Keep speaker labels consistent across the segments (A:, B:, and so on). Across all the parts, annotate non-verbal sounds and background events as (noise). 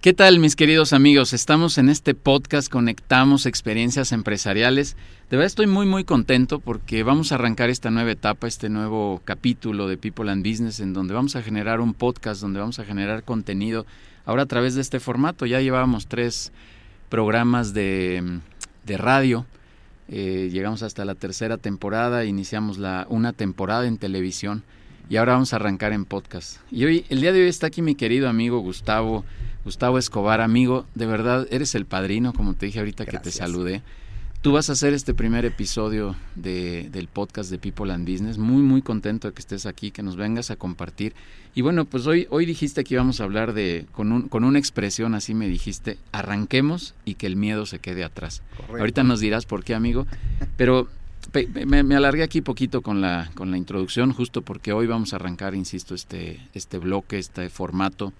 A: ¿Qué tal mis queridos amigos? Estamos en este podcast Conectamos Experiencias Empresariales. De verdad estoy muy muy contento porque vamos a arrancar esta nueva etapa, este nuevo capítulo de People and Business en donde vamos a generar un podcast, donde vamos a generar contenido ahora a través de este formato. Ya llevábamos tres programas de, radio, eh, llegamos hasta la tercera temporada, iniciamos la, una temporada en televisión y ahora vamos a arrancar en podcast. Y hoy, el día de hoy está aquí mi querido amigo Gustavo. Gustavo Escobar, amigo, de verdad eres el padrino, como te dije ahorita que te saludé. Tú vas a hacer este primer episodio de, del podcast de People and Business. Muy, muy contento de que estés aquí, que nos vengas a compartir. Y bueno, pues hoy, hoy dijiste que íbamos a hablar de, con, un, con una expresión así me dijiste, arranquemos y que el miedo se quede atrás. Ahorita nos dirás por qué, amigo. Pero me, me, alargué aquí poquito con la, con la introducción, justo porque hoy vamos a arrancar, insisto, este, este bloque, este formato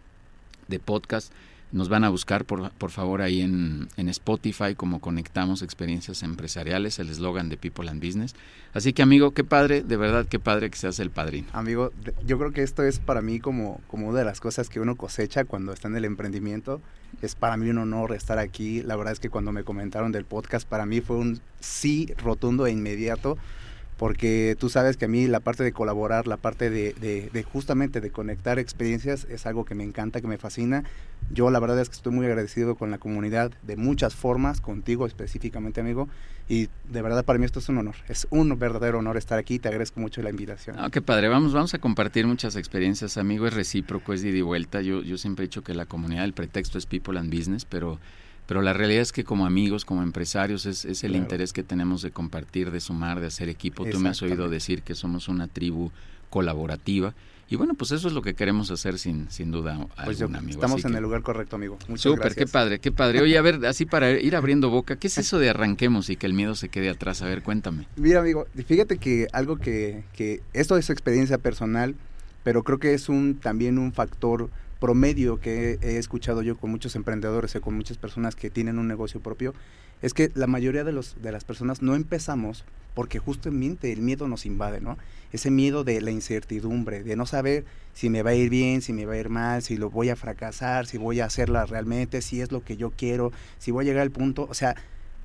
A: de podcast. Nos van a buscar, por, por favor, ahí en, en, Spotify como Conectamos Experiencias Empresariales, el eslogan de People and Business. Así que, amigo, qué padre, de verdad, qué padre que seas el padrino.
B: Amigo, yo creo que esto es para mí como, como una de las cosas que uno cosecha cuando está en el emprendimiento. Es para mí un honor estar aquí. La verdad es que cuando me comentaron del podcast, para mí fue un sí rotundo e inmediato porque tú sabes que a mí la parte de colaborar, la parte de, justamente de conectar experiencias es algo que me encanta, que me fascina. Yo la verdad es que estoy muy agradecido con la comunidad de muchas formas, contigo específicamente, amigo, y de verdad para mí esto es un honor, es un verdadero honor estar aquí, te agradezco mucho la invitación.
A: Ah, qué padre, vamos, vamos a compartir muchas experiencias, amigo, es recíproco, es de ida y vuelta. Yo, yo siempre he dicho que la comunidad, el pretexto es people and business, pero pero la realidad es que como amigos, como empresarios, es, es el interés que tenemos de compartir, de sumar, de hacer equipo. Tú me has oído decir que somos una tribu colaborativa. Y bueno, pues eso es lo que queremos hacer sin, sin duda
B: pues
A: algún, amigo.
B: Estamos en el lugar correcto, amigo. Muchas
A: Súper, qué padre, qué padre. Oye, a ver, así para ir abriendo boca, ¿qué es (laughs) eso de arranquemos y que el miedo se quede atrás? A ver, cuéntame.
B: Mira, amigo, fíjate que algo que, que esto es experiencia personal, pero creo que es un también un factor promedio que he escuchado yo con muchos emprendedores y con muchas personas que tienen un negocio propio, es que la mayoría de, los, de las personas no empezamos porque justamente el miedo nos invade, ¿no? Ese miedo de la incertidumbre, de no saber si me va a ir bien, si me va a ir mal, si lo voy a fracasar, si voy a hacerla realmente, si es lo que yo quiero, si voy a llegar al punto, o sea,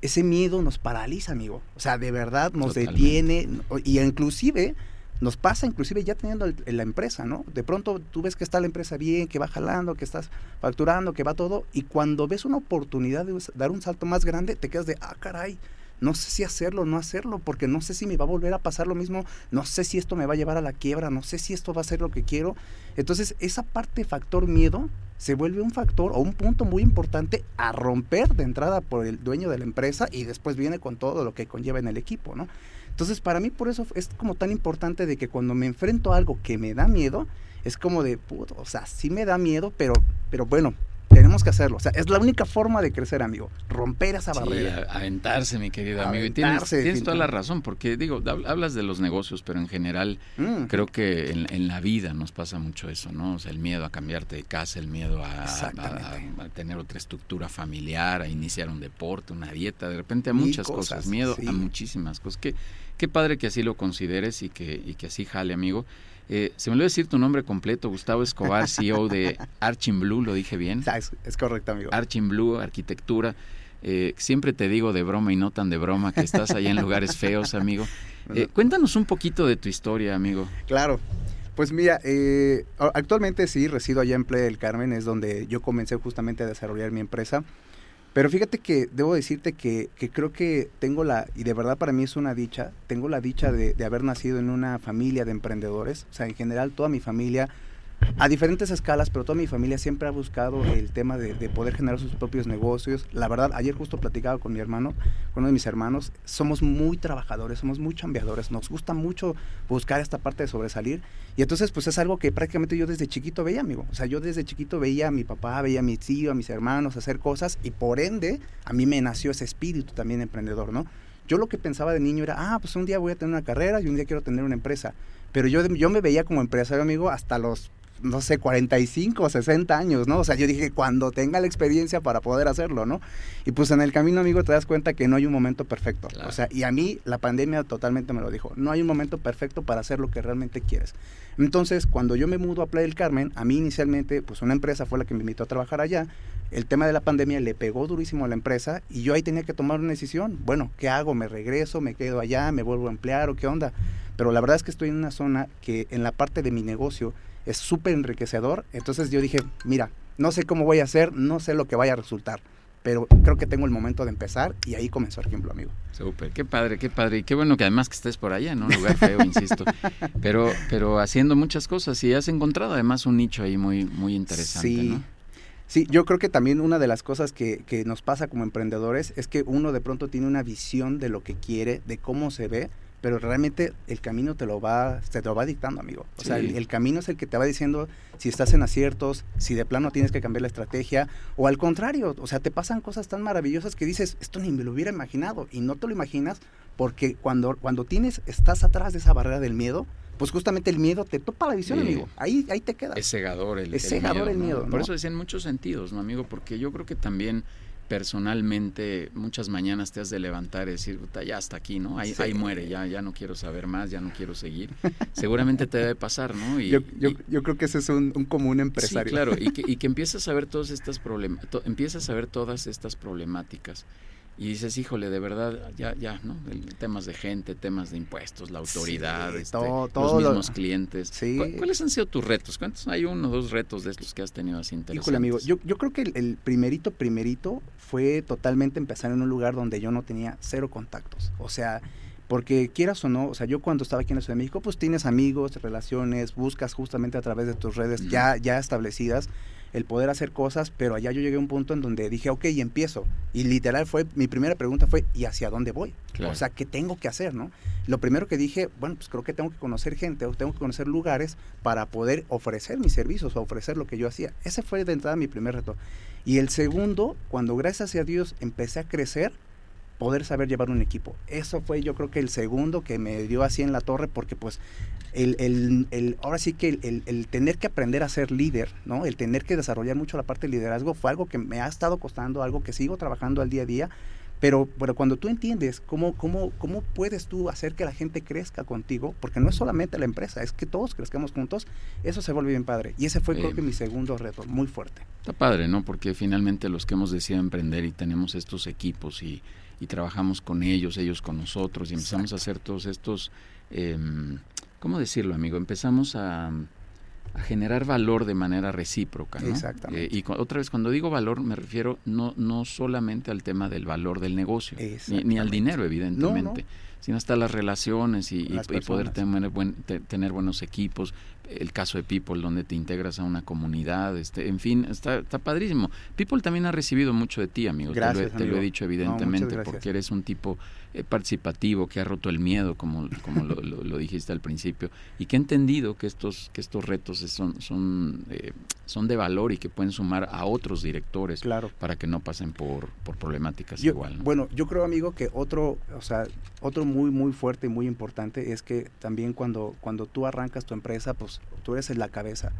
B: ese miedo nos paraliza, amigo. O sea, de verdad nos detiene y inclusive nos pasa inclusive ya teniendo la empresa, ¿no? De pronto tú ves que está la empresa bien, que va jalando, que estás facturando, que va todo, y cuando ves una oportunidad de dar un salto más grande, te quedas de, ah, caray, no sé si hacerlo o no hacerlo, porque no sé si me va a volver a pasar lo mismo, no sé si esto me va a llevar a la quiebra, no sé si esto va a ser lo que quiero. Entonces, esa parte factor miedo se vuelve un factor o un punto muy importante a romper de entrada por el dueño de la empresa y después viene con todo lo que conlleva en el equipo, ¿no? Entonces, para mí por eso es como tan importante de que cuando me enfrento a algo que me da miedo, es como de, puto, o sea, sí me da miedo, pero, pero bueno, tenemos que hacerlo. O sea, es la única forma de crecer, amigo. Romper esa barrera.
A: Sí, aventarse, mi querido amigo. Y tienes, toda la razón, porque digo, hablas de los negocios, pero en general mm. creo que en, la vida nos pasa mucho eso, ¿no? O sea, el miedo a cambiarte de casa, el miedo a, tener otra estructura familiar, a iniciar un deporte, una dieta, de repente a muchas cosas, miedo a muchísimas cosas. Qué, qué padre que así lo consideres y que, y que así jale, amigo. Eh, se me olvidó decir tu nombre completo, Gustavo Escobar, CEO de (laughs) Arching Blue, ¿lo dije bien?
B: Es, correcto, amigo.
A: Arching Blue, arquitectura. Eh, siempre te digo de broma y no tan de broma que estás allá en lugares (laughs) feos, amigo. Eh, cuéntanos un poquito de tu historia, amigo.
B: Claro. Pues mira, actualmente sí resido allá en Playa del Carmen, es donde yo comencé justamente a desarrollar mi empresa. Pero fíjate que debo decirte que, creo que tengo la, y de verdad para mí es una dicha, tengo la dicha de, haber nacido en una familia de emprendedores. O sea, en general toda mi familia a diferentes escalas, pero toda mi familia siempre ha buscado el tema de, poder generar sus propios negocios. La verdad, ayer justo platicaba con mi hermano, con uno de mis hermanos, somos muy trabajadores, somos muy chambeadores, nos gusta mucho buscar esta parte de sobresalir. Y entonces, pues es algo que prácticamente yo desde chiquito veía, amigo. O sea, yo desde chiquito veía a mi papá, veía a mi tío, a mis hermanos hacer cosas y por ende, a mí me nació ese espíritu también emprendedor, ¿no? Yo lo que pensaba de niño era, ah, pues un día voy a tener una carrera y un día quiero tener una empresa. Pero yo, yo me veía como empresario, amigo, hasta los no sé, 45 o 60 años, ¿no? O sea, yo dije, cuando tenga la experiencia para poder hacerlo, ¿no? Y pues en el camino, amigo, te das cuenta que no hay un momento perfecto. O sea, y a mí la pandemia totalmente me lo dijo, no hay un momento perfecto para hacer lo que realmente quieres. Entonces, cuando yo me mudo a Playa del Carmen, a mí inicialmente, pues una empresa fue la que me invitó a trabajar allá. El tema de la pandemia le pegó durísimo a la empresa y yo ahí tenía que tomar una decisión. Bueno, ¿qué hago? ¿Me regreso? ¿Me quedo allá? ¿Me vuelvo a emplear? ¿O qué onda? Pero la verdad es que estoy en una zona que en la parte de mi negocio es súper enriquecedor. Entonces yo dije, mira, no sé cómo voy a hacer, no sé lo que vaya a resultar, pero creo que tengo el momento de empezar y ahí comenzó el ejemplo, amigo.
A: Súper, qué padre, qué padre. Y qué bueno que además que estés por allá, en un lugar feo, (laughs) insisto. Pero, pero haciendo muchas cosas y has encontrado además un nicho ahí muy, muy interesante.
B: Sí. Sí, yo creo que también una de las cosas que, que nos pasa como emprendedores es que uno de pronto tiene una visión de lo que quiere, de cómo se ve, pero realmente el camino te lo va, te lo va dictando, amigo. O sea, el, camino es el que te va diciendo si estás en aciertos, si de plano tienes que cambiar la estrategia, o al contrario, o sea, te pasan cosas tan maravillosas que dices, esto ni me lo hubiera imaginado, y no te lo imaginas porque cuando, cuando tienes, estás atrás de esa barrera del miedo, pues justamente el miedo te topa la visión, amigo. Ahí, ahí te queda.
A: Es cegador el,
B: es cegador el miedo.
A: Por eso decía en muchos sentidos, ¿no, amigo? Porque yo creo que también personalmente muchas mañanas te has de levantar y decir, ya hasta aquí, ¿no? Ahí, ahí, muere, ya, ya no quiero saber más, ya no quiero seguir. (laughs) Seguramente te debe pasar, ¿no?
B: Y, yo, yo, yo, creo que ese es un, común empresario.
A: Sí, claro, y que, y que (laughs) empiezas a ver todas estas empiezas a ver todas estas problemáticas y dices, híjole, de verdad, ya, ya, ¿no? temas de gente, temas de impuestos, la autoridad, este, los mismos clientes. ¿Cuáles han sido tus retos? ¿Cuántos hay uno o dos retos de estos que has tenido así interesantes?
B: Híjole, amigo, yo, yo creo que el, primerito, primerito fue totalmente empezar en un lugar donde yo no tenía cero contactos. O sea, porque quieras o no, o sea, yo cuando estaba aquí en la Ciudad de México, pues tienes amigos, relaciones, buscas justamente a través de tus redes ya, ya establecidas el poder hacer cosas, pero allá yo llegué a un punto en donde dije, ok, empiezo. Y literal fue, mi primera pregunta fue, ¿y hacia dónde voy? O sea, ¿qué tengo que hacer, no? Lo primero que dije, bueno, pues creo que tengo que conocer gente, o tengo que conocer lugares para poder ofrecer mis servicios o ofrecer lo que yo hacía. Ese fue de entrada mi primer reto. Y el segundo, cuando gracias a Dios empecé a crecer, poder saber llevar un equipo. Eso fue yo creo que el segundo que me dio así en la torre porque pues el, el, el ahora sí que el, el, tener que aprender a ser líder, ¿no? El tener que desarrollar mucho la parte de liderazgo fue algo que me ha estado costando, algo que sigo trabajando al día a día. Pero, pero cuando tú entiendes cómo, cómo, cómo puedes tú hacer que la gente crezca contigo, porque no es solamente la empresa, es que todos crezcamos juntos, eso se vuelve bien padre. Y ese fue creo que mi segundo reto, muy fuerte.
A: Está padre, ¿no? Porque finalmente los que hemos decidido emprender y tenemos estos equipos y y trabajamos con ellos, ellos con nosotros y empezamos a hacer todos estos, em, ¿cómo decirlo amigo? Empezamos a, generar valor de manera recíproca. ¿no?
B: Exactamente.
A: Eh, y otra vez, cuando digo valor, me refiero no, no solamente al tema del valor del negocio, ni, al dinero, evidentemente, sino hasta las relaciones y, poder tener, buen, tener buenos equipos, el caso de People, donde te integras a una comunidad, este, en fin, está, está padrísimo. People también ha recibido mucho de ti, amigo.
B: Gracias,
A: te, lo, he dicho evidentemente, porque eres un tipo eh, participativo, que ha roto el miedo, como, como lo, dijiste al principio, y que ha entendido que estos, que estos retos son, son, eh, son de valor y que pueden sumar a otros directores
B: claro.
A: para que no pasen por, por problemáticas igual.
B: Bueno, yo creo, amigo, que otro, o sea, otro muy, muy fuerte y muy importante es que también cuando, cuando tú arrancas tu empresa, pues tú eres en la cabeza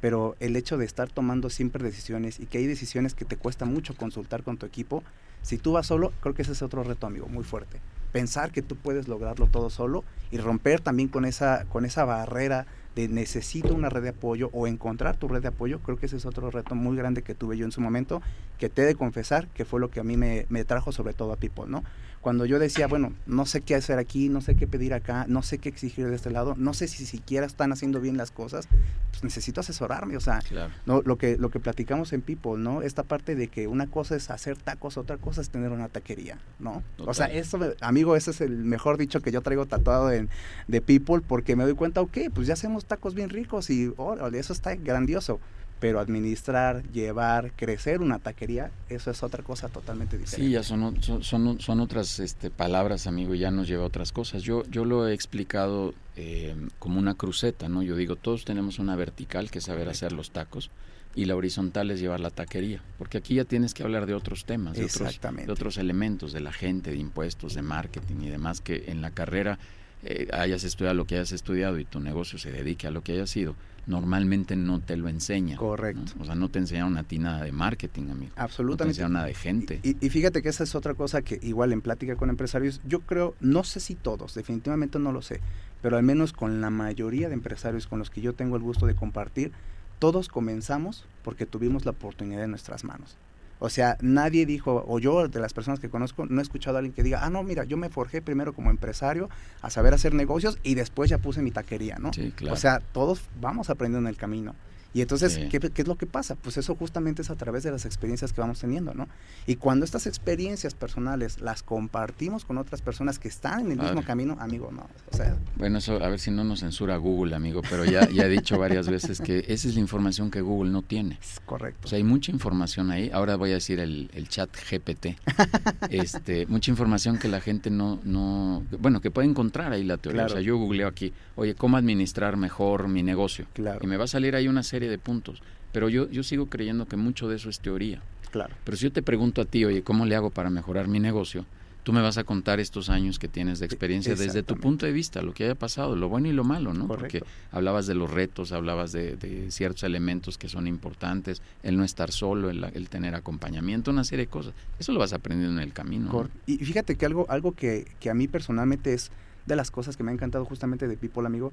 B: pero el hecho de estar tomando siempre decisiones y que hay decisiones que te cuesta mucho consultar con tu equipo, si tú vas solo, creo que ese es otro reto, amigo, muy fuerte. Pensar que tú puedes lograrlo todo solo y romper también con esa, con esa barrera de necesito una red de apoyo o encontrar tu red de apoyo, creo que ese es otro reto muy grande que tuve yo en su momento, que te he de confesar que fue lo que a mí me, me trajo sobre todo a People, ¿no? Cuando yo decía, bueno, no sé qué hacer aquí, no sé qué pedir acá, no sé qué exigir de este lado, no sé si siquiera están haciendo bien las cosas, pues necesito asesorarme, o sea, no, lo que lo que platicamos en People, ¿no? Esta parte de que una cosa es hacer tacos, otra cosa es tener una taquería, ¿no? O sea, eso, amigo, ese es el mejor dicho que yo traigo tatuado en, de People porque me doy cuenta, ok, pues ya hacemos tacos bien ricos y oh, eso está grandioso pero administrar, llevar, crecer una taquería, eso es otra cosa totalmente diferente.
A: Sí, ya son, son, son, otras este, palabras, amigo, ya nos lleva a otras cosas. Yo, yo lo he explicado eh, como una cruceta, ¿no? Yo digo, todos tenemos una vertical que es saber hacer los tacos y la horizontal es llevar la taquería, porque aquí ya tienes que hablar de otros temas, de otros, de otros elementos, de la gente, de impuestos, de marketing y demás, que en la carrera eh, hayas estudiado lo que hayas estudiado y tu negocio se dedique a lo que haya sido, normalmente no te lo enseña.
B: Correcto.
A: O sea, no te enseñaron a ti nada de marketing, amigo.
B: Absolutamente. No te
A: enseñaron nada de gente.
B: Y, fíjate que esa es otra cosa que igual en plática con empresarios, yo creo, no sé si todos, definitivamente no lo sé, pero al menos con la mayoría de empresarios con los que yo tengo el gusto de compartir, todos comenzamos porque tuvimos la oportunidad en nuestras manos. O sea, nadie dijo, o yo de las personas que conozco, no he escuchado a alguien que diga, ah, no, mira, yo me forjé primero como empresario a saber hacer negocios y después ya puse mi taquería, ¿no?
A: Sí, claro.
B: O sea, todos vamos aprendiendo en el camino. Y entonces, ¿qué, es lo que pasa? Pues eso justamente es a través de las experiencias que vamos teniendo, ¿no? Y cuando estas experiencias personales las compartimos con otras personas que están en el mismo camino, amigo, no, o sea...
A: Bueno, eso a ver si no nos censura Google, amigo, pero ya, ya he dicho varias veces que esa es la información que Google no tiene.
B: correcto.
A: O sea, hay mucha información ahí, ahora voy a decir el, el chat GPT, (laughs) este, mucha información que la gente no, no, bueno, que puede encontrar ahí la teoría. O sea, yo googleo aquí, oye, ¿cómo administrar mejor mi negocio?
B: Claro.
A: Y me va a salir ahí una serie de puntos. Pero yo, yo sigo creyendo que mucho de eso es teoría.
B: Claro.
A: Pero si yo te pregunto a ti, oye, ¿cómo le hago para mejorar mi negocio? Tú me vas a contar estos años que tienes de experiencia desde tu punto de vista, lo que haya pasado, lo bueno y lo malo, ¿no? Porque hablabas de los retos, hablabas de, ciertos elementos que son importantes, el no estar solo, el, tener acompañamiento, una serie de cosas. Eso lo vas aprendiendo en el camino.
B: Y fíjate que algo, algo que, que a mí personalmente es de las cosas que me ha encantado justamente de People Amigo,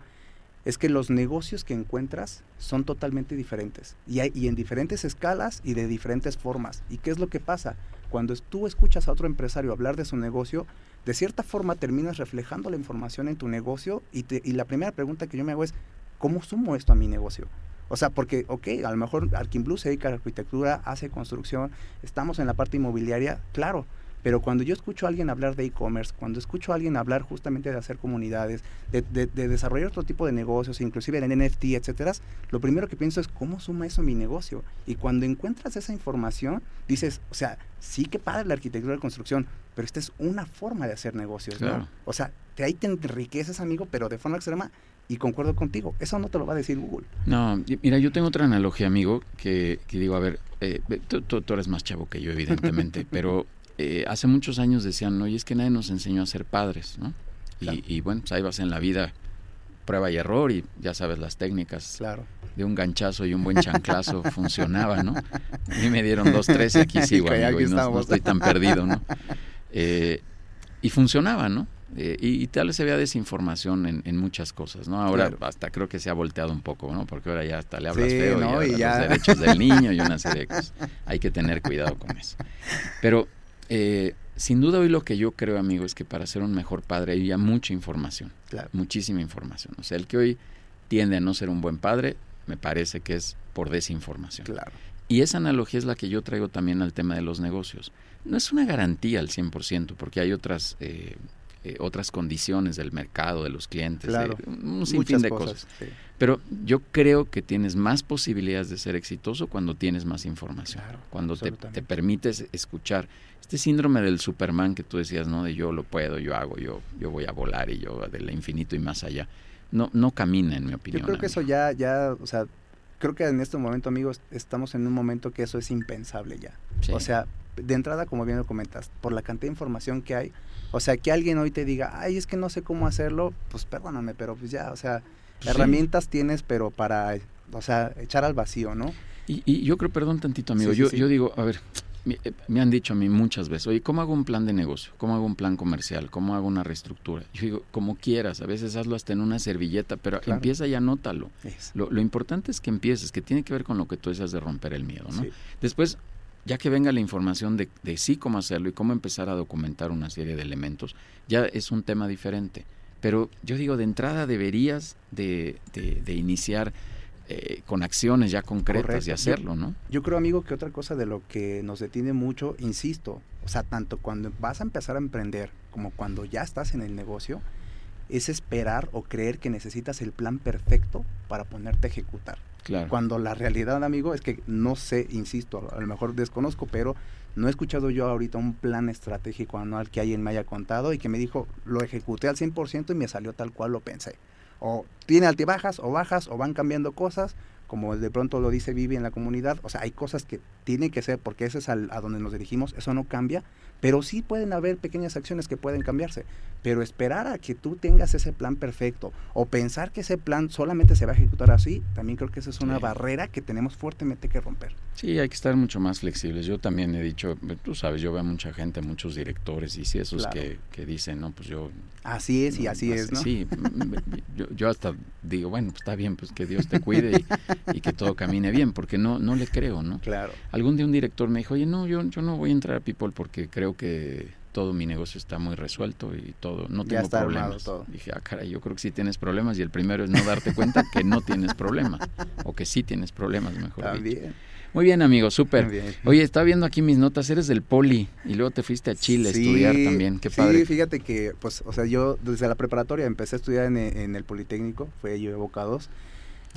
B: es que los negocios que encuentras son totalmente diferentes y, hay, y en diferentes escalas y de diferentes formas. ¿Y qué es lo que pasa? Cuando tú escuchas a otro empresario hablar de su negocio, de cierta forma terminas reflejando la información en tu negocio y, y la primera pregunta que yo me hago es, ¿cómo sumo esto a mi negocio? O sea, porque, ok, a lo mejor Arquimblue se dedica a la arquitectura, hace construcción, estamos en la parte inmobiliaria, claro, pero cuando yo escucho a alguien hablar de e-commerce, cuando escucho a alguien hablar justamente de hacer comunidades, de, desarrollar otro tipo de negocios, inclusive en NFT, etcétera, lo primero que pienso es cómo suma eso a mi negocio. Y cuando encuentras esa información, dices, o sea, sí que padre la arquitectura de construcción, pero esta es una forma de hacer negocios, ¿no? O sea, te, ahí te enriqueces, amigo, pero de forma extrema y concuerdo contigo, eso no te lo va a decir Google.
A: No, mira, yo tengo otra analogía, amigo, que, digo, a ver, eh, tú, tú, eres más chavo que yo, evidentemente, (laughs) pero eh, hace muchos años decían, no, y es que nadie nos enseñó a ser padres, ¿no? Y, bueno, pues ahí vas en la vida, prueba y error, y ya sabes las técnicas.
B: Claro.
A: De un ganchazo y un buen chanclazo (laughs) funcionaba, ¿no? A mí me dieron dos, tres y aquí (laughs) sigo, amigo, y no, estoy tan perdido, ¿no? (laughs) Eh, y funcionaba, ¿no? Eh, y, tal vez había desinformación en, muchas cosas, ¿no? Ahora hasta creo que se ha volteado un poco, ¿no? Porque ahora ya hasta le hablas feo y, ya, los derechos del niño y una serie de cosas. Hay que tener cuidado con eso. Pero eh, sin duda hoy lo que yo creo, amigo, es que para ser un mejor padre hay ya mucha información, muchísima información. O sea, el que hoy tiende a no ser un buen padre, me parece que es por desinformación.
B: Claro.
A: Y esa analogía es la que yo traigo también al tema de los negocios. No es una garantía al 100%, porque hay otras, eh, eh, otras condiciones del mercado, de los clientes, un sinfín de cosas. Pero yo creo que tienes más posibilidades de ser exitoso cuando tienes más información, cuando te, te, permites escuchar este síndrome del Superman que tú decías, ¿no? De yo lo puedo, yo hago, yo, yo voy a volar y yo del infinito y más allá. No, no camina, en mi opinión.
B: Yo creo que eso ya, ya, o sea, creo que en este momento, amigos, estamos en un momento que eso es impensable ya. O sea, de entrada, como bien lo comentas, por la cantidad de información que hay, o sea, que alguien hoy te diga, ay, es que no sé cómo hacerlo, pues perdóname, pero pues ya, o sea, herramientas tienes, pero para, o sea, echar al vacío, ¿no?
A: Y, y yo creo, perdón tantito, amigo, yo, yo digo, a ver, eh, me han dicho a mí muchas veces, oye, ¿cómo hago un plan de negocio? ¿Cómo hago un plan comercial? ¿Cómo hago una reestructura? Yo digo, como quieras, a veces hazlo hasta en una servilleta, pero empieza y anótalo. Lo, lo, importante es que empieces, que tiene que ver con lo que tú deseas de romper el miedo, ¿no? Después, ya que venga la información de, de sí cómo hacerlo y cómo empezar a documentar una serie de elementos, ya es un tema diferente. Pero yo digo, de entrada deberías de, de, de iniciar eh, con acciones ya concretas y hacerlo, ¿no?
B: Yo creo, amigo, que otra cosa de lo que nos detiene mucho, insisto, o sea, tanto cuando vas a empezar a emprender como cuando ya estás en el negocio, es esperar o creer que necesitas el plan perfecto para ponerte a ejecutar.
A: Claro.
B: Cuando la realidad, amigo, es que no sé, insisto, a lo mejor desconozco, pero no he escuchado yo ahorita un plan estratégico anual que alguien me haya contado y que me dijo, lo ejecuté al 100% y me salió tal cual lo pensé. O tiene altibajas o bajas o van cambiando cosas, como de pronto lo dice Vivi en la comunidad. O sea, hay cosas que tienen que ser, porque ese es al, a donde nos dirigimos, eso no cambia, pero sí pueden haber pequeñas acciones que pueden cambiarse. Pero esperar a que tú tengas ese plan perfecto o pensar que ese plan solamente se va a ejecutar así, también creo que esa es una
A: Sí.
B: barrera que tenemos fuertemente que romper.
A: Sí, hay que estar mucho más flexibles. Yo también he dicho, tú sabes, yo veo a mucha gente, muchos directores, y sí, esos
B: Claro.
A: que, que dicen, no, pues yo...
B: Así es y
A: no,
B: así es, ¿no?
A: Sí, yo, yo hasta digo, bueno, pues está bien, pues que Dios te cuide y, y que todo camine bien, porque no, no le creo, ¿no?
B: Claro.
A: Algún día un director me dijo, oye, no, yo, yo no voy a entrar a People porque creo que todo mi negocio está muy resuelto y todo, no
B: Ya
A: tengo problemas.
B: todo.
A: Dije, ah, caray, yo creo que sí tienes problemas y el primero es no darte cuenta que no tienes problemas o que sí tienes problemas, mejor dicho.
B: También.
A: Muy bien, amigo, súper.
B: Muy bien.
A: Oye, estaba viendo aquí mis notas, eres del Poli y luego te fuiste a Chile a estudiar
B: Sí,
A: también, qué
B: sí,
A: padre.
B: fíjate que, pues, o sea, yo desde la preparatoria empecé a estudiar en, en el Politécnico, fue yo evocados.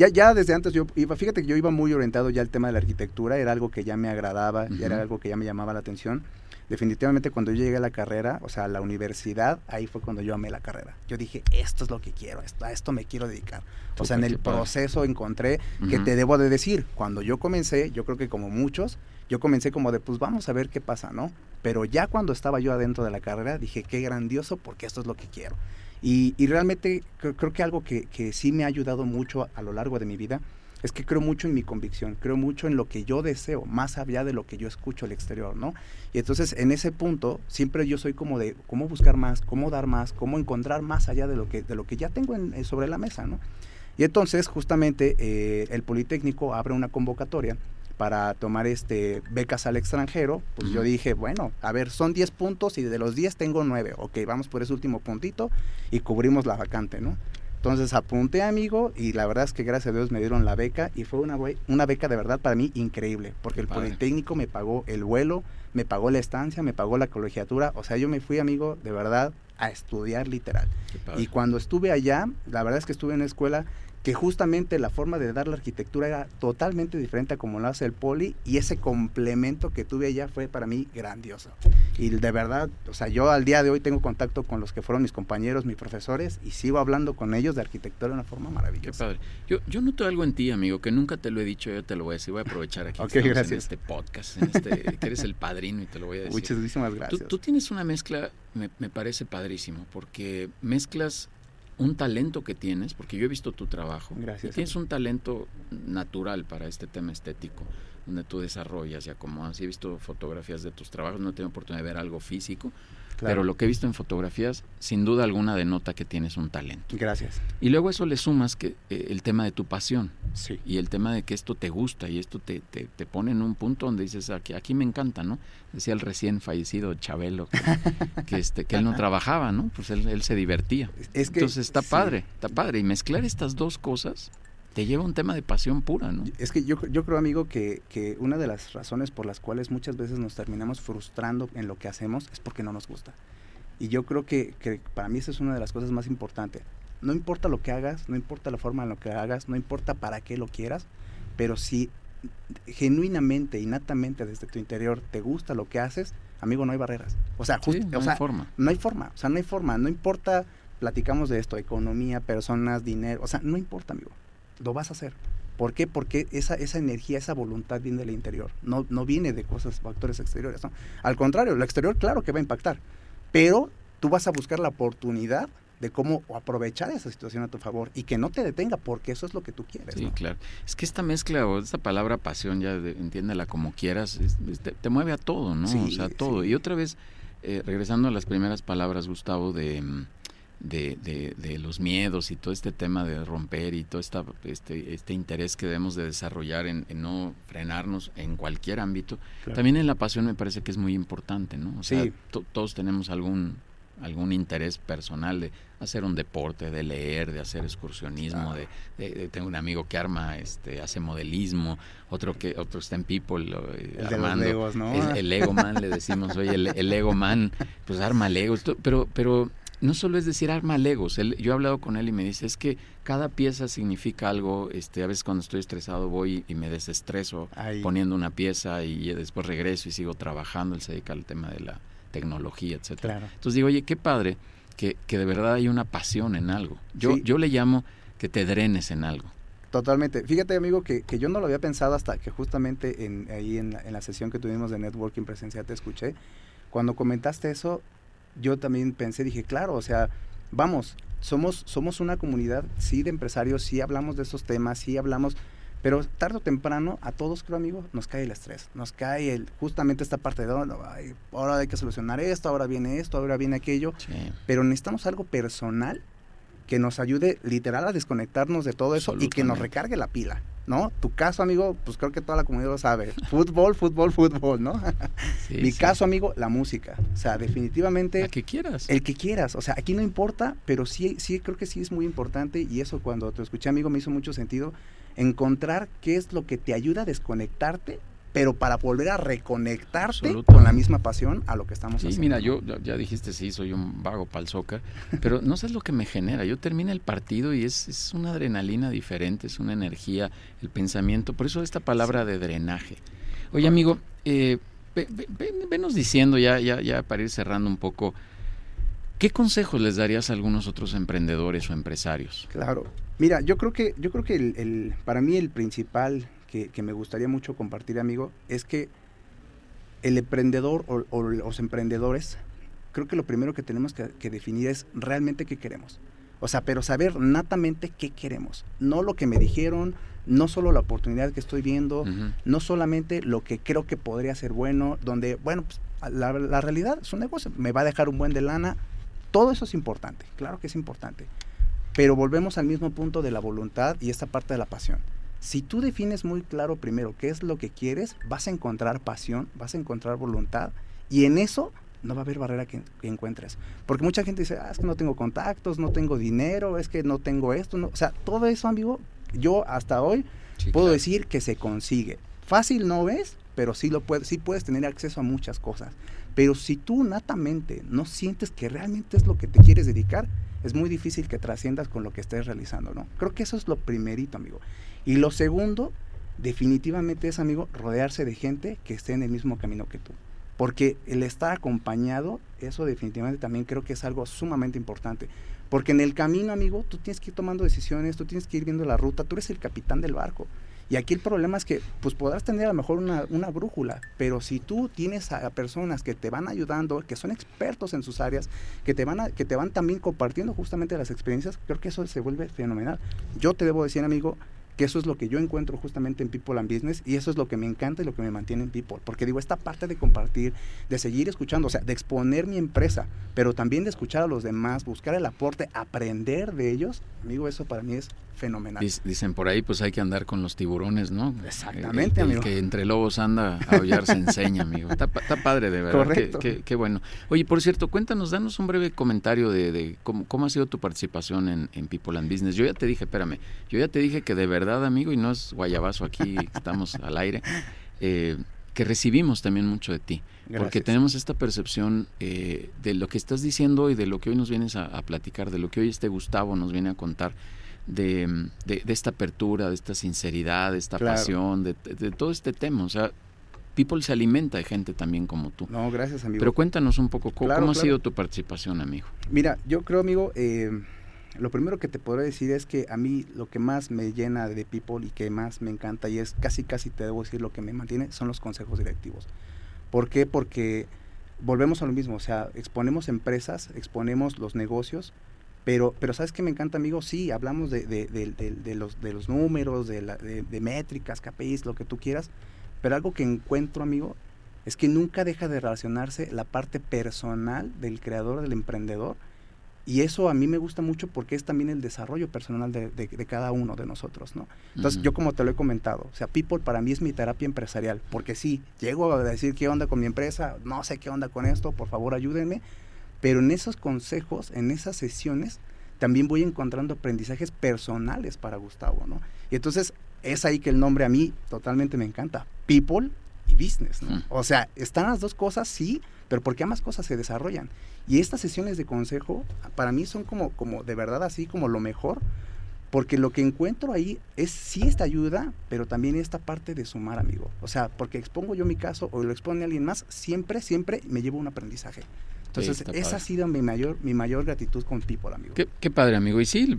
B: Ya, ya desde antes yo iba, fíjate que yo iba muy orientado ya al tema de la arquitectura, era algo que ya me agradaba, ya era algo que ya me llamaba la atención. Definitivamente cuando yo llegué a la carrera, o sea, a la universidad, ahí fue cuando yo amé la carrera. Yo dije, esto es lo que quiero, esto, a esto me quiero dedicar. O sea, en el proceso encontré que te debo de decir, cuando yo comencé, yo creo que como muchos, yo comencé como de, pues vamos a ver qué pasa, ¿no? Pero ya cuando estaba yo adentro de la carrera, dije, qué grandioso, porque esto es lo que quiero. Y, y realmente creo, creo que algo que, que sí me ha ayudado mucho a, a lo largo de mi vida es que creo mucho en mi convicción, creo mucho en lo que yo deseo, más allá de lo que yo escucho al exterior, ¿no? Y entonces en ese punto siempre yo soy como de cómo buscar más, cómo dar más, cómo encontrar más allá de lo que, de lo que ya tengo en- eh, sobre la mesa, ¿no? Y entonces justamente eh, el Politécnico abre una convocatoria para tomar este becas al extranjero, pues yo
A: Ujú.
B: dije, bueno, a ver, son 10 puntos y de los 10 tengo 9, ok, vamos por ese último puntito y cubrimos la vacante, ¿no? Entonces apunté, amigo, y la verdad es que gracias a Dios me dieron la beca y fue una, una beca de verdad para mí increíble, porque el
A: Padre.
B: Politécnico me pagó el vuelo, me pagó la estancia, me pagó la colegiatura, o sea, yo me fui, amigo, de verdad, a estudiar literal. Y cuando estuve allá, la verdad es que estuve en una escuela que justamente la forma de dar la arquitectura era totalmente diferente a como lo hace el poli y ese complemento que tuve allá fue para mí grandioso. Y de verdad, o sea, yo al día de hoy tengo contacto con los que fueron mis compañeros, mis profesores y sigo hablando con ellos de arquitectura de una forma
A: Qué
B: maravillosa.
A: padre. Yo, yo noto algo en ti, amigo, que nunca te lo he dicho, yo te lo voy a decir, voy a aprovechar aquí (laughs) que
B: Ok,
A: estamos en
B: gracias.
A: este podcast, en este, que eres el padrino y te lo voy a decir.
B: Muchísimas
A: Tú,
B: gracias.
A: tú tienes una mezcla, me, me parece padrísimo, porque mezclas un talento que tienes, porque yo he visto tu trabajo,
B: Gracias.
A: y tienes un talento natural para este tema estético, donde tú desarrollas y acomodas. He visto fotografías de tus trabajos, no he tenido oportunidad de ver algo físico,
B: Claro.
A: pero lo que he visto en fotografías, sin duda alguna denota que tienes un talento.
B: Gracias.
A: Y luego eso le sumas que eh, el tema de tu pasión
B: Sí.
A: y el tema de que esto te gusta y esto te, te, te pone en un punto donde dices, aquí, aquí me encanta, ¿no? Decía el recién fallecido Chabelo que, (laughs) que, este, que él no trabajaba, ¿no? Pues él, él se divertía.
B: Es que
A: Entonces está
B: sí.
A: padre, está padre. Y mezclar estas dos cosas te lleva a un tema de pasión pura, ¿no?
B: Es que yo, yo creo, amigo, que, que una de las razones por las cuales muchas veces nos terminamos frustrando en lo que hacemos es porque no nos gusta. Y yo creo que, que para mí esa es una de las cosas más importantes. No importa lo que hagas, no importa la forma en lo que hagas, no importa para qué lo quieras, pero si genuinamente, innatamente desde tu interior te gusta lo que haces, amigo, no hay barreras. O sea,
A: Sí,
B: just-
A: no
B: o
A: hay
B: sea,
A: forma.
B: no hay forma, o sea, no hay forma, no importa, platicamos de esto, economía, personas, dinero, o sea, no importa, amigo, lo vas a hacer. ¿Por qué? Porque esa, esa energía, esa voluntad viene del interior, no, no viene de cosas, factores exteriores, ¿no? Al contrario, lo exterior claro que va a impactar, pero tú vas a buscar la oportunidad de cómo aprovechar esa situación a tu favor y que no te detenga, porque eso es lo que tú quieres,
A: Sí,
B: ¿no?
A: claro. Es que esta mezcla o esta palabra pasión, ya de- entiéndela como quieras, es- es- te, te mueve a todo, ¿no?
B: Sí,
A: o sea, todo.
B: sí.
A: Y otra vez, eh, regresando a las primeras palabras, Gustavo, de, mm, de, de- de los miedos y todo este tema de romper y todo esta, este, este interés que debemos de desarrollar en, en no frenarnos en cualquier ámbito,
B: Claro.
A: también en la pasión me parece que es muy importante, ¿no? O sea,
B: Sí.
A: todos tenemos algún algún interés personal de hacer un deporte, de leer, de hacer excursionismo,
B: Claro.
A: de, de- tengo un amigo que arma, este, hace modelismo, otro que otro está en People, lo- eh,
B: El de los
A: armando.
B: Legos, ¿no?
A: Es el Lego Man, le decimos, oye, el, el Lego Man, pues arma Legos, pero, pero no solo es decir arma legos, él, yo he hablado con él y me dice, es que cada pieza significa algo, este, a veces cuando estoy estresado voy y me desestreso poniendo una pieza y después regreso y sigo trabajando, él se dedica al tema de la tecnología, etcétera. Entonces digo, oye, qué padre que, que, de verdad hay una pasión en algo. Yo, yo le llamo que te drenes en algo.
B: Totalmente. Fíjate, amigo, que, que, yo no lo había pensado hasta que justamente en, ahí en la, en la sesión que tuvimos de networking presencial te escuché. Cuando comentaste eso, yo también pensé, dije, claro, o sea, vamos, somos, somos una comunidad, sí, de empresarios, sí hablamos de esos temas, sí hablamos, pero tarde o temprano a todos, creo, amigo, nos cae el estrés, nos cae el, justamente esta parte de, oh, ahora hay que solucionar esto, ahora viene esto, ahora viene aquello, pero necesitamos algo personal que nos ayude literal a desconectarnos de todo eso y que nos recargue la pila. ¿No? Tu caso, amigo, pues creo que toda la comunidad lo sabe. Fútbol, fútbol, fútbol, ¿no? Mi caso, amigo, la música. O sea, definitivamente...
A: El que quieras.
B: El que quieras. O sea, aquí no importa, pero sí, sí creo que sí es muy importante y eso cuando te escuché, amigo, me hizo mucho sentido encontrar qué es lo que te ayuda a desconectarte pero para volver a reconectarte con la misma pasión a lo que estamos haciendo.
A: Sí, mira, yo ya dijiste, sí, soy un vago el soccer, pero no sé lo que me genera. Yo termino el partido y es, es, una adrenalina diferente, es una energía, el pensamiento. Por eso esta palabra de drenaje. Oye, amigo, eh, venos diciendo ya, ya, ya para ir cerrando un poco, ¿qué consejos les darías a algunos otros emprendedores o empresarios?
B: Claro. Mira, yo creo que, yo creo que el, para mí el principal que, me gustaría mucho compartir, amigo, es que el emprendedor o, los emprendedores, creo que lo primero que tenemos que, definir es realmente qué queremos. O sea, pero saber natamente qué queremos. No lo que me dijeron, no solo la oportunidad que estoy viendo, no solamente lo que creo que podría ser bueno, donde, bueno, pues, la, la, realidad es un negocio, me va a dejar un buen de lana. Todo eso es importante, claro que es importante. Pero volvemos al mismo punto de la voluntad y esta parte de la pasión. Si tú defines muy claro primero qué es lo que quieres, vas a encontrar pasión, vas a encontrar voluntad y en eso no va a haber barrera que, encuentres. Porque mucha gente dice, ah, es que no tengo contactos, no tengo dinero, es que no tengo esto. No. O sea, todo eso, amigo, yo hasta hoy puedo decir que se consigue. Fácil no es, pero sí, lo puedes, sí puedes tener acceso a muchas cosas. Pero si tú natamente no sientes que realmente es lo que te quieres dedicar, es muy difícil que trasciendas con lo que estés realizando, ¿no? Creo que eso es lo primerito, amigo. Y lo segundo, definitivamente es, amigo, rodearse de gente que esté en el mismo camino que tú. Porque el estar acompañado, eso definitivamente también creo que es algo sumamente importante. Porque en el camino, amigo, tú tienes que ir tomando decisiones, tú tienes que ir viendo la ruta, tú eres el capitán del barco. Y aquí el problema es que, pues podrás tener a lo mejor una, una, brújula, pero si tú tienes a, personas que te van ayudando, que son expertos en sus áreas, que te van a, que te van también compartiendo justamente las experiencias, creo que eso se vuelve fenomenal. Yo te debo decir, amigo, que eso es lo que yo encuentro justamente en People and Business y eso es lo que me encanta y lo que me mantiene en People, porque digo, esta parte de compartir, de seguir escuchando, o sea, de exponer mi empresa, pero también de escuchar a los demás, buscar el aporte, aprender de ellos, amigo, eso para mí es fenomenal.
A: Dicen por ahí, pues hay que andar con los tiburones, ¿no?
B: Exactamente, amigo.
A: que entre lobos anda a aullar se enseña, amigo. Está, padre, de verdad. Correcto. Qué, bueno. Oye, por cierto, cuéntanos, danos un breve comentario de, cómo, ha sido tu participación en, People and Business. Yo ya te dije, espérame, yo ya te dije que de verdad, amigo, y no es guayabazo aquí, estamos al aire, eh, que recibimos también mucho de ti. Porque tenemos esta percepción eh, de lo que estás diciendo y de lo que hoy nos vienes a, a platicar, de lo que hoy este Gustavo nos viene a contar de, de, esta apertura, de esta sinceridad, de esta pasión, de, todo este tema. O sea, People se alimenta de gente también como tú.
B: No, gracias, amigo.
A: Pero cuéntanos un poco, ¿cómo, ha sido tu participación, amigo?
B: Mira, yo creo, amigo, eh, lo primero que te podré decir es que a mí lo que más me llena de People y que más me encanta y es casi, casi te debo decir lo que me mantiene son los consejos directivos. ¿Por qué? Porque volvemos a lo mismo, o sea, exponemos empresas, exponemos los negocios, pero, pero ¿sabes qué me encanta, amigo? Sí, hablamos de, los, de los números, de, la, de, métricas, KPIs, lo que tú quieras, pero algo que encuentro, amigo, es que nunca deja de relacionarse la parte personal del creador, del emprendedor, y eso a mí me gusta mucho porque es también el desarrollo personal de, cada uno de nosotros, ¿no? Entonces, yo como te lo he comentado, o sea, People para mí es mi terapia empresarial, porque sí, llego a decir qué onda con mi empresa, no sé qué onda con esto, por favor ayúdenme, pero en esos consejos, en esas sesiones, también voy encontrando aprendizajes personales para Gustavo, ¿no? Y entonces es ahí que el nombre a mí totalmente me encanta, People y Business, ¿no? O sea, están las dos cosas, sí, pero porque ambas cosas se desarrollan. Y estas sesiones de consejo para mí son como, como de verdad así como lo mejor, porque lo que encuentro ahí es sí esta ayuda, pero también esta parte de sumar, amigo. O sea, porque expongo yo mi caso o lo expone alguien más, siempre, siempre me llevo un aprendizaje. Entonces, esa ha sido mi mayor, mi mayor gratitud con People, amigo.
A: Qué, padre, amigo. Y sí,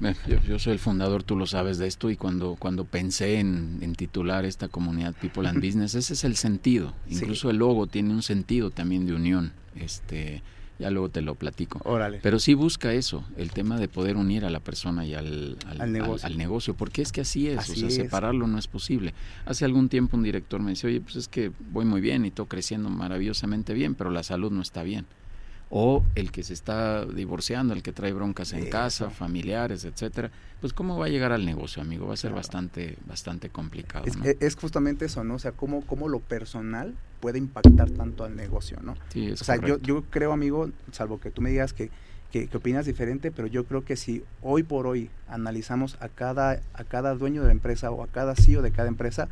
A: yo, soy el fundador, tú lo sabes de esto, y cuando, cuando pensé en, titular esta comunidad People and (laughs) Business, ese es el sentido. Incluso el logo tiene un sentido también de unión. Este, ya luego te lo platico.
B: Órale.
A: Pero sí busca eso, el tema de poder unir a la persona y al, al, negocio. porque es que así es, o sea, separarlo no es posible. Hace algún tiempo un director me decía, oye, pues es que voy muy bien y estoy creciendo maravillosamente bien, pero la salud no está bien o el que se está divorciando, el que trae broncas en casa, familiares, etcétera, pues cómo va a llegar al negocio, amigo, va a ser bastante bastante complicado.
B: Es, justamente eso, ¿no? O sea, cómo, cómo lo personal puede impactar tanto al negocio, ¿no?
A: Sí, es
B: o sea, yo, yo creo, amigo, salvo que tú me digas que, que, opinas diferente, pero yo creo que si hoy por hoy analizamos a cada, a cada dueño de la empresa o a cada CEO de cada empresa,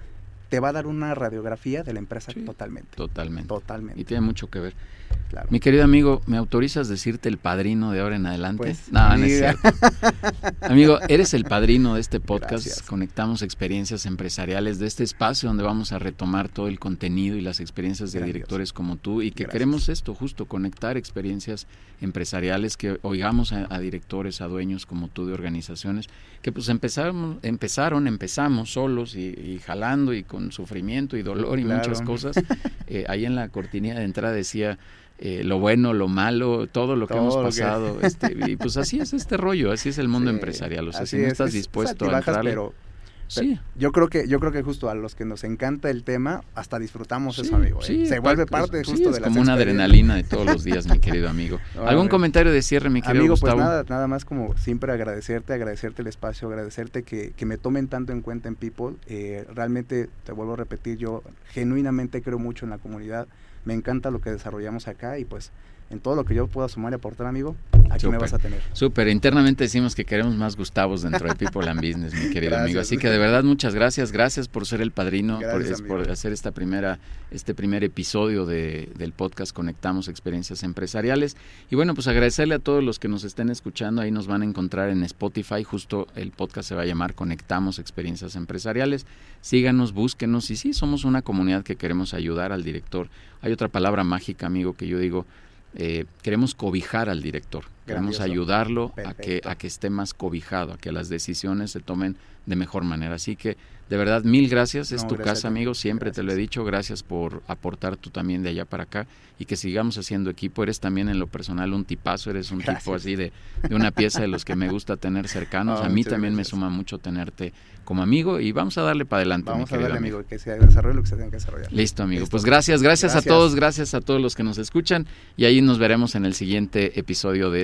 B: te va a dar una radiografía de la empresa totalmente.
A: Totalmente.
B: Totalmente.
A: Y tiene mucho que ver. Mi querido amigo, ¿me autorizas decirte el padrino de ahora en adelante?
B: Pues,
A: no, no es cierto. (laughs) amigo, eres el padrino de este podcast. Conectamos experiencias empresariales de este espacio donde vamos a retomar todo el contenido y las experiencias de directores como tú y que queremos esto, justo conectar experiencias empresariales, que oigamos a, directores, a dueños como tú de organizaciones, que pues empezaron, empezaron empezamos solos y, jalando y con sufrimiento y dolor y muchas cosas. Eh, ahí en la cortinilla de entrada decía eh, lo bueno, lo malo, todo lo que hemos pasado. Este, y pues así es este rollo, así es el mundo empresarial. O sea, si no estás dispuesto a entrarle...
B: Pero, sí. Yo creo que yo creo que justo a los que nos encanta el tema hasta disfrutamos eso, amigo. ¿eh? Se vuelve parte justo de la
A: como una adrenalina de todos los días, mi (laughs) querido amigo. ¿Algún comentario de cierre, mi querido
B: amigo,
A: pues
B: nada, nada más como siempre agradecerte, agradecerte el espacio, agradecerte que, que me tomen tanto en cuenta en People. Eh, realmente te vuelvo a repetir, yo genuinamente creo mucho en la comunidad me encanta lo que desarrollamos acá y pues en todo lo que yo pueda sumar y aportar, amigo, aquí me vas a tener.
A: Súper, internamente decimos que queremos más Gustavos dentro de People and Business, mi querido amigo. Así que de verdad muchas gracias, gracias por ser el padrino, por, hacer esta primera, este primer episodio de, del podcast Conectamos Experiencias Empresariales. Y bueno, pues agradecerle a todos los que nos estén escuchando, ahí nos van a encontrar en Spotify, justo el podcast se va a llamar Conectamos Experiencias Empresariales. Síganos, búsquenos y sí, somos una comunidad que queremos ayudar al director. Hay otra palabra mágica, amigo, que yo digo, eh, queremos cobijar al director, queremos ayudarlo a que, a que esté más cobijado, a que las decisiones se tomen de mejor manera. Así que de verdad, mil gracias. Es tu casa, amigo. Siempre te lo he dicho. Gracias por aportar tú también de allá para acá y que sigamos haciendo equipo. Eres también en lo personal un tipazo. Eres un tipo así de, de, una pieza de los que me gusta tener cercanos. (laughs) a mí también me suma mucho tenerte como amigo y vamos a darle para adelante.
B: Vamos a darle, amigo, que se desarrolle lo que se tenga que desarrollar.
A: Listo, amigo. Pues gracias, gracias, a todos, gracias a todos los que nos escuchan y ahí nos veremos en el siguiente episodio de